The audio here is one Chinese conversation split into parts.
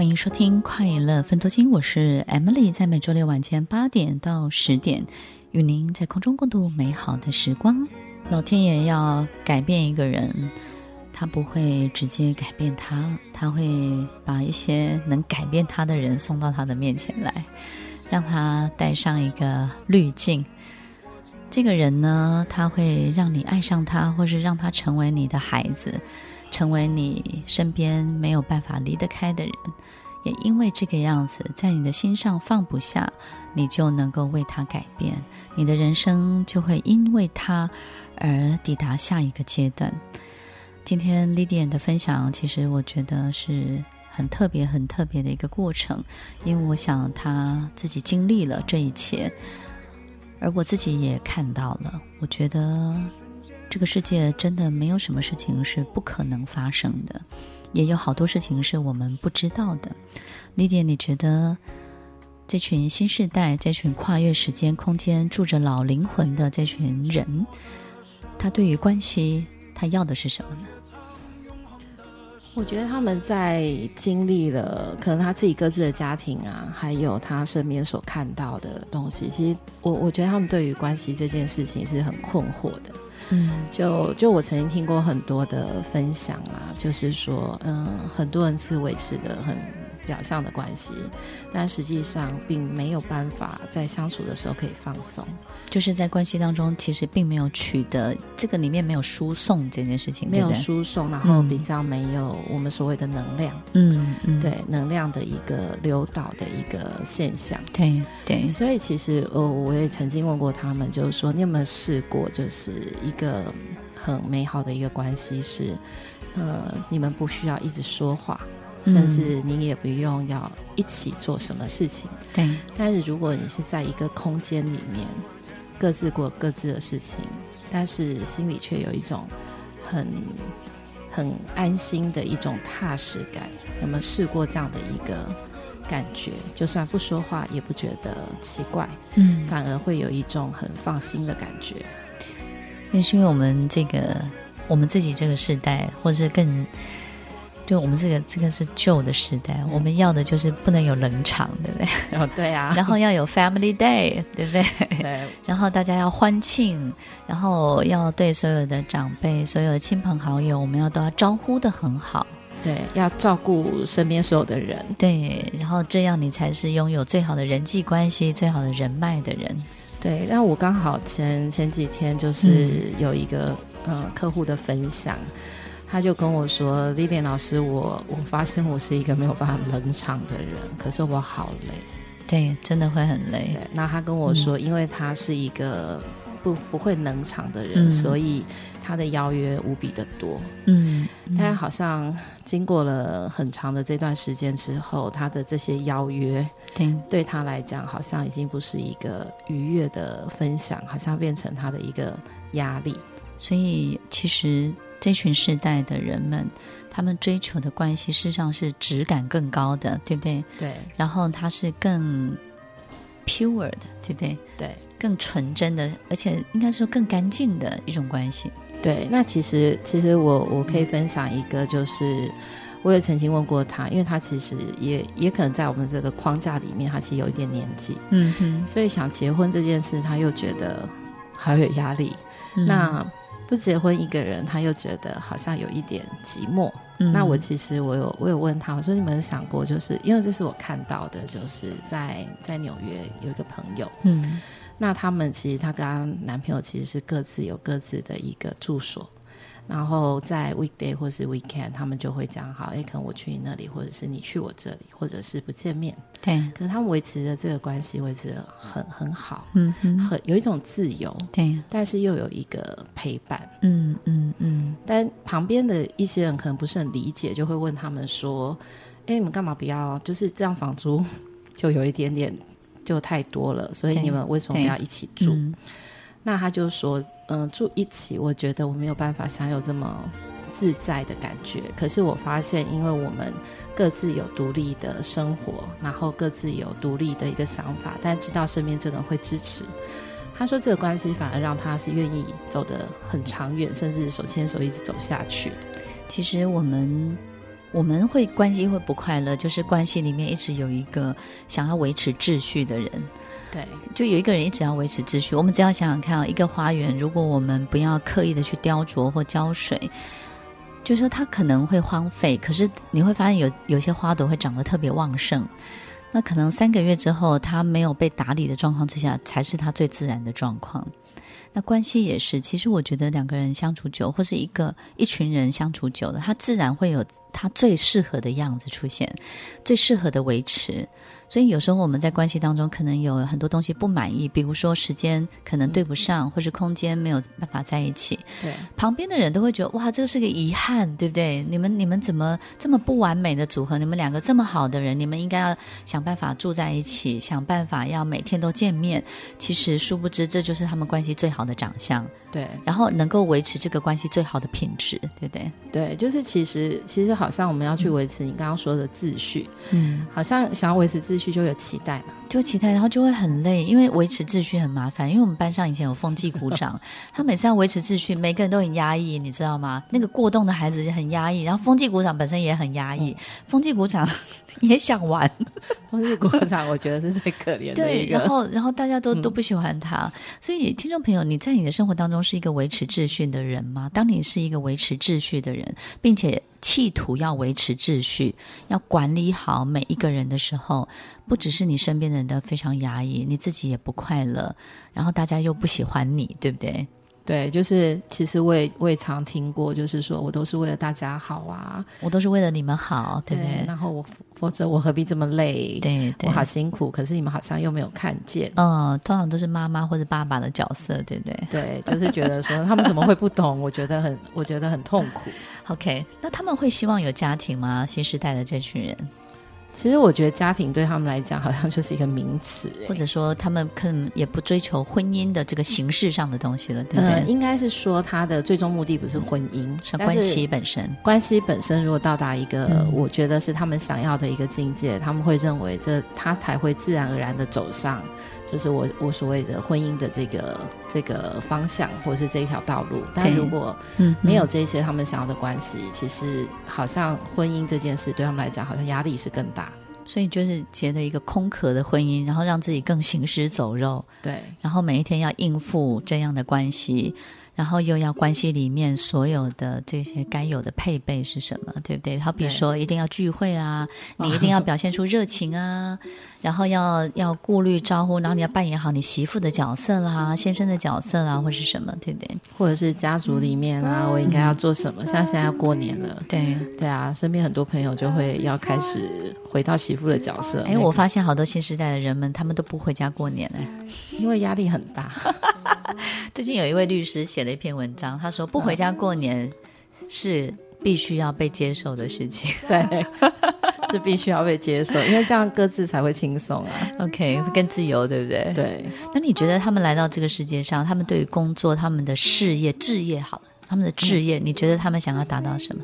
欢迎收听《快乐分多金》，我是 Emily，在每周六晚间八点到十点，与您在空中共度美好的时光。老天爷要改变一个人，他不会直接改变他，他会把一些能改变他的人送到他的面前来，让他带上一个滤镜。这个人呢，他会让你爱上他，或是让他成为你的孩子。成为你身边没有办法离得开的人，也因为这个样子，在你的心上放不下，你就能够为他改变，你的人生就会因为他而抵达下一个阶段。今天 Lilian 的分享，其实我觉得是很特别、很特别的一个过程，因为我想他自己经历了这一切，而我自己也看到了，我觉得。这个世界真的没有什么事情是不可能发生的，也有好多事情是我们不知道的。Lily，你觉得这群新时代、这群跨越时间、空间、住着老灵魂的这群人，他对于关系，他要的是什么呢？我觉得他们在经历了可能他自己各自的家庭啊，还有他身边所看到的东西。其实我我觉得他们对于关系这件事情是很困惑的。嗯，就就我曾经听过很多的分享啊，就是说，嗯，很多人是维持着很表象的关系，但实际上并没有办法在相处的时候可以放松，就是在关系当中，其实并没有取得这个里面没有输送这件事情，没有输送，然后比较没有我们所谓的能量，嗯嗯，对，能量的一个流导的一个现象，对对，所以其实呃，我也曾经问过他们，就是说你有没有试过，就是一个很美好的一个关系是，呃，你们不需要一直说话。甚至你也不用要一起做什么事情，对。但是如果你是在一个空间里面，各自过各自的事情，但是心里却有一种很很安心的一种踏实感，有没有试过这样的一个感觉？就算不说话，也不觉得奇怪，嗯，反而会有一种很放心的感觉。那是因为我们这个我们自己这个时代，或是更。就我们这个这个是旧的时代，我们要的就是不能有冷场，对不对？哦，对啊。然后要有 Family Day，对不对？对。然后大家要欢庆，然后要对所有的长辈、所有的亲朋好友，我们要都要招呼的很好。对，要照顾身边所有的人。对，然后这样你才是拥有最好的人际关系、最好的人脉的人。对。那我刚好前前几天就是有一个嗯、呃、客户的分享。他就跟我说：“Lilian 老师，我我发现我是一个没有办法冷场的人，可是我好累。”对，真的会很累。对，那他跟我说，嗯、因为他是一个不不会冷场的人，嗯、所以他的邀约无比的多。嗯，但好像经过了很长的这段时间之后，他的这些邀约，对，对他来讲，好像已经不是一个愉悦的分享，好像变成他的一个压力。所以其实。这群世代的人们，他们追求的关系，事实上是质感更高的，对不对？对。然后它是更 pure 的，对不对？对。更纯真的，而且应该说更干净的一种关系。对。那其实，其实我我可以分享一个，就是我也曾经问过他，因为他其实也也可能在我们这个框架里面，他其实有一点年纪，嗯哼，所以想结婚这件事，他又觉得好有压力。嗯、那不结婚一个人，他又觉得好像有一点寂寞。嗯、那我其实我有我有问他，我说你们想过，就是因为这是我看到的，就是在在纽约有一个朋友，嗯，那他们其实她跟她男朋友其实是各自有各自的一个住所。然后在 weekday 或是 weekend，他们就会讲好，哎，可能我去你那里，或者是你去我这里，或者是不见面。对。可是他们维持的这个关系维持的很很好，嗯嗯，很有一种自由，对。但是又有一个陪伴，嗯嗯嗯。但旁边的一些人可能不是很理解，就会问他们说：“哎，你们干嘛不要？就是这样房租 就有一点点就太多了，所以你们为什么不要一起住？”那他就说，嗯、住一起，我觉得我没有办法享有这么自在的感觉。可是我发现，因为我们各自有独立的生活，然后各自有独立的一个想法，但知道身边这个人会支持。他说，这个关系反而让他是愿意走得很长远，甚至手牵手一直走下去的。其实我们。我们会关系会不快乐，就是关系里面一直有一个想要维持秩序的人。对，就有一个人一直要维持秩序。我们只要想想看啊，一个花园，如果我们不要刻意的去雕琢或浇水，就说它可能会荒废。可是你会发现有有些花朵会长得特别旺盛。那可能三个月之后，它没有被打理的状况之下，才是它最自然的状况。那关系也是，其实我觉得两个人相处久，或是一个一群人相处久了，它自然会有它最适合的样子出现，最适合的维持。所以有时候我们在关系当中可能有很多东西不满意，比如说时间可能对不上，或是空间没有办法在一起。对，旁边的人都会觉得哇，这个是个遗憾，对不对？你们你们怎么这么不完美的组合？你们两个这么好的人，你们应该要想办法住在一起，想办法要每天都见面。其实殊不知，这就是他们关系最好的长相。对，然后能够维持这个关系最好的品质，对不对？对，就是其实其实好像我们要去维持你刚刚说的秩序，嗯，好像想要维持秩序。去就有期待嘛，就期待，然后就会很累，因为维持秩序很麻烦。因为我们班上以前有风纪股长，他每次要维持秩序，每个人都很压抑，你知道吗？那个过动的孩子也很压抑，然后风纪股长本身也很压抑，风纪股长 也想玩。风纪股长我觉得是最可怜的。对，然后然后大家都都不喜欢他，嗯、所以听众朋友，你在你的生活当中是一个维持秩序的人吗？当你是一个维持秩序的人，并且。企图要维持秩序，要管理好每一个人的时候，不只是你身边的人都非常压抑，你自己也不快乐，然后大家又不喜欢你，对不对？对，就是其实我也我也常听过，就是说我都是为了大家好啊，我都是为了你们好，对不对？对，然后我否则我何必这么累？对，对，我好辛苦，可是你们好像又没有看见。嗯，通常都是妈妈或者爸爸的角色，对不对？对，就是觉得说他们怎么会不懂？我觉得很，我觉得很痛苦。OK，那他们会希望有家庭吗？新时代的这群人？其实我觉得家庭对他们来讲好像就是一个名词，或者说他们可能也不追求婚姻的这个形式上的东西了，对不对？呃，应该是说他的最终目的不是婚姻，嗯、是关系本身。关系本身如果到达一个，嗯、我觉得是他们想要的一个境界，他们会认为这他才会自然而然的走上。就是我我所谓的婚姻的这个这个方向，或者是这一条道路。但如果没有这些他们想要的关系，嗯嗯、其实好像婚姻这件事对他们来讲，好像压力是更大。所以就是结了一个空壳的婚姻，然后让自己更行尸走肉。对，然后每一天要应付这样的关系。然后又要关系里面所有的这些该有的配备是什么，对不对？好比说一定要聚会啊，你一定要表现出热情啊，然后要要顾虑招呼，然后你要扮演好你媳妇的角色啦、先生的角色啦，或是什么，对不对？或者是家族里面啊，我应该要做什么？像现在要过年了，对对啊，身边很多朋友就会要开始回到媳妇的角色。哎，我发现好多新时代的人们，他们都不回家过年哎，因为压力很大。最近有一位律师写了一篇文章，他说不回家过年是必须要被接受的事情，对，是必须要被接受，因为这样各自才会轻松啊。OK，会更自由，对不对？对。那你觉得他们来到这个世界上，他们对于工作、他们的事业、置业，好了，他们的置业，嗯、你觉得他们想要达到什么？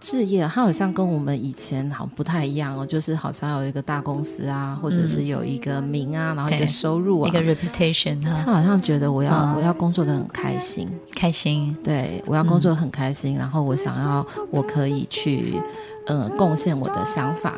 事业，它好像跟我们以前好像不太一样哦，就是好像有一个大公司啊，或者是有一个名啊，嗯、然后一个收入啊，一个 reputation 啊。他好像觉得我要、嗯、我要工作的很开心，开心。对，我要工作很开心，嗯、然后我想要我可以去呃贡献我的想法，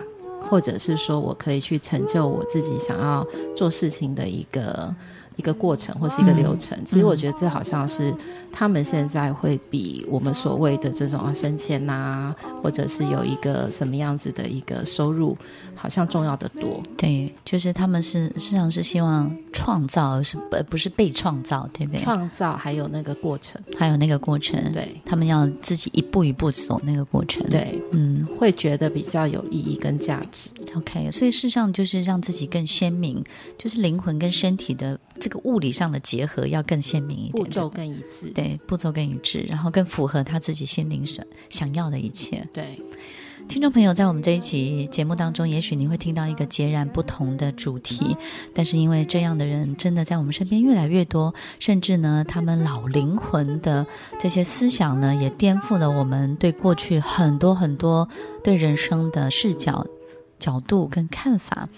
或者是说我可以去成就我自己想要做事情的一个。一个过程或是一个流程，嗯、其实我觉得这好像是他们现在会比我们所谓的这种啊升迁呐，或者是有一个什么样子的一个收入，好像重要的多。对，就是他们是实际上是希望创造，而是不不是被创造，对不对？创造还有那个过程，还有那个过程，对，他们要自己一步一步走那个过程，对，嗯，会觉得比较有意义跟价值。OK，所以事实上就是让自己更鲜明，就是灵魂跟身体的。这个物理上的结合要更鲜明一点，步骤更一致，对，步骤更一致，然后更符合他自己心灵想想要的一切。对，听众朋友，在我们这一期节目当中，也许你会听到一个截然不同的主题，但是因为这样的人真的在我们身边越来越多，甚至呢，他们老灵魂的这些思想呢，也颠覆了我们对过去很多很多对人生的视角。角度跟看法。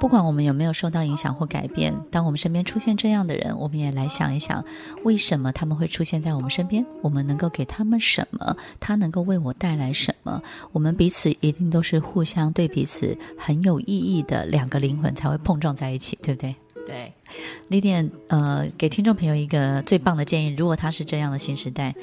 不管我们有没有受到影响或改变，当我们身边出现这样的人，我们也来想一想，为什么他们会出现在我们身边？我们能够给他们什么？他能够为我带来什么？我们彼此一定都是互相对彼此很有意义的两个灵魂才会碰撞在一起，对不对？对。李典，呃，给听众朋友一个最棒的建议：如果他是这样的新时代。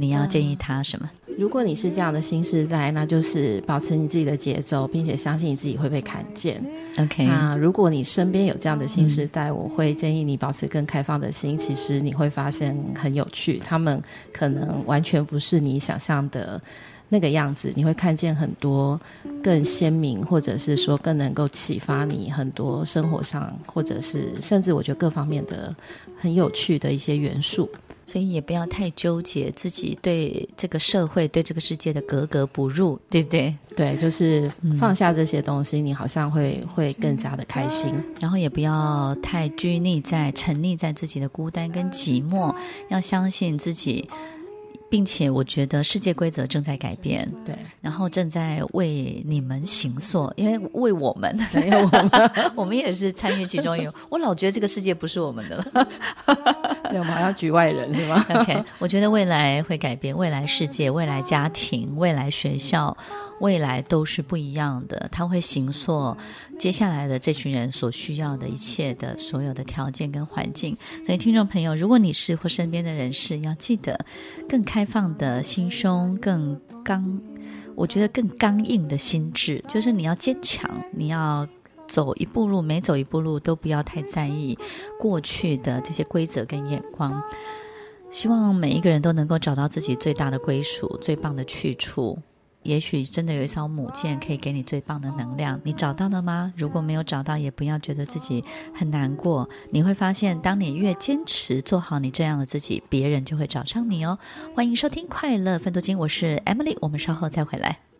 你要建议他什么？如果你是这样的心事在，那就是保持你自己的节奏，并且相信你自己会被看见。OK。那如果你身边有这样的新时代，嗯，我会建议你保持更开放的心。其实你会发现很有趣，他们可能完全不是你想象的那个样子。你会看见很多更鲜明，或者是说更能够启发你很多生活上，或者是甚至我觉得各方面的很有趣的一些元素。所以也不要太纠结自己对这个社会、对这个世界的格格不入，对不对？对，就是放下这些东西，嗯、你好像会会更加的开心。然后也不要太拘泥在、沉溺在自己的孤单跟寂寞，要相信自己。并且我觉得世界规则正在改变，对，然后正在为你们行塑，因为为我们，因为我们，我们也是参与其中有。我老觉得这个世界不是我们的，对，我们还要局外人是吗？OK，我觉得未来会改变，未来世界、未来家庭、未来学校。未来都是不一样的，它会形塑接下来的这群人所需要的一切的所有的条件跟环境。所以，听众朋友，如果你是或身边的人士，要记得更开放的心胸，更刚，我觉得更刚硬的心智，就是你要坚强，你要走一步路，每走一步路都不要太在意过去的这些规则跟眼光。希望每一个人都能够找到自己最大的归属，最棒的去处。也许真的有一艘母舰可以给你最棒的能量，你找到了吗？如果没有找到，也不要觉得自己很难过。你会发现，当你越坚持做好你这样的自己，别人就会找上你哦。欢迎收听《快乐分多金》，我是 Emily，我们稍后再回来。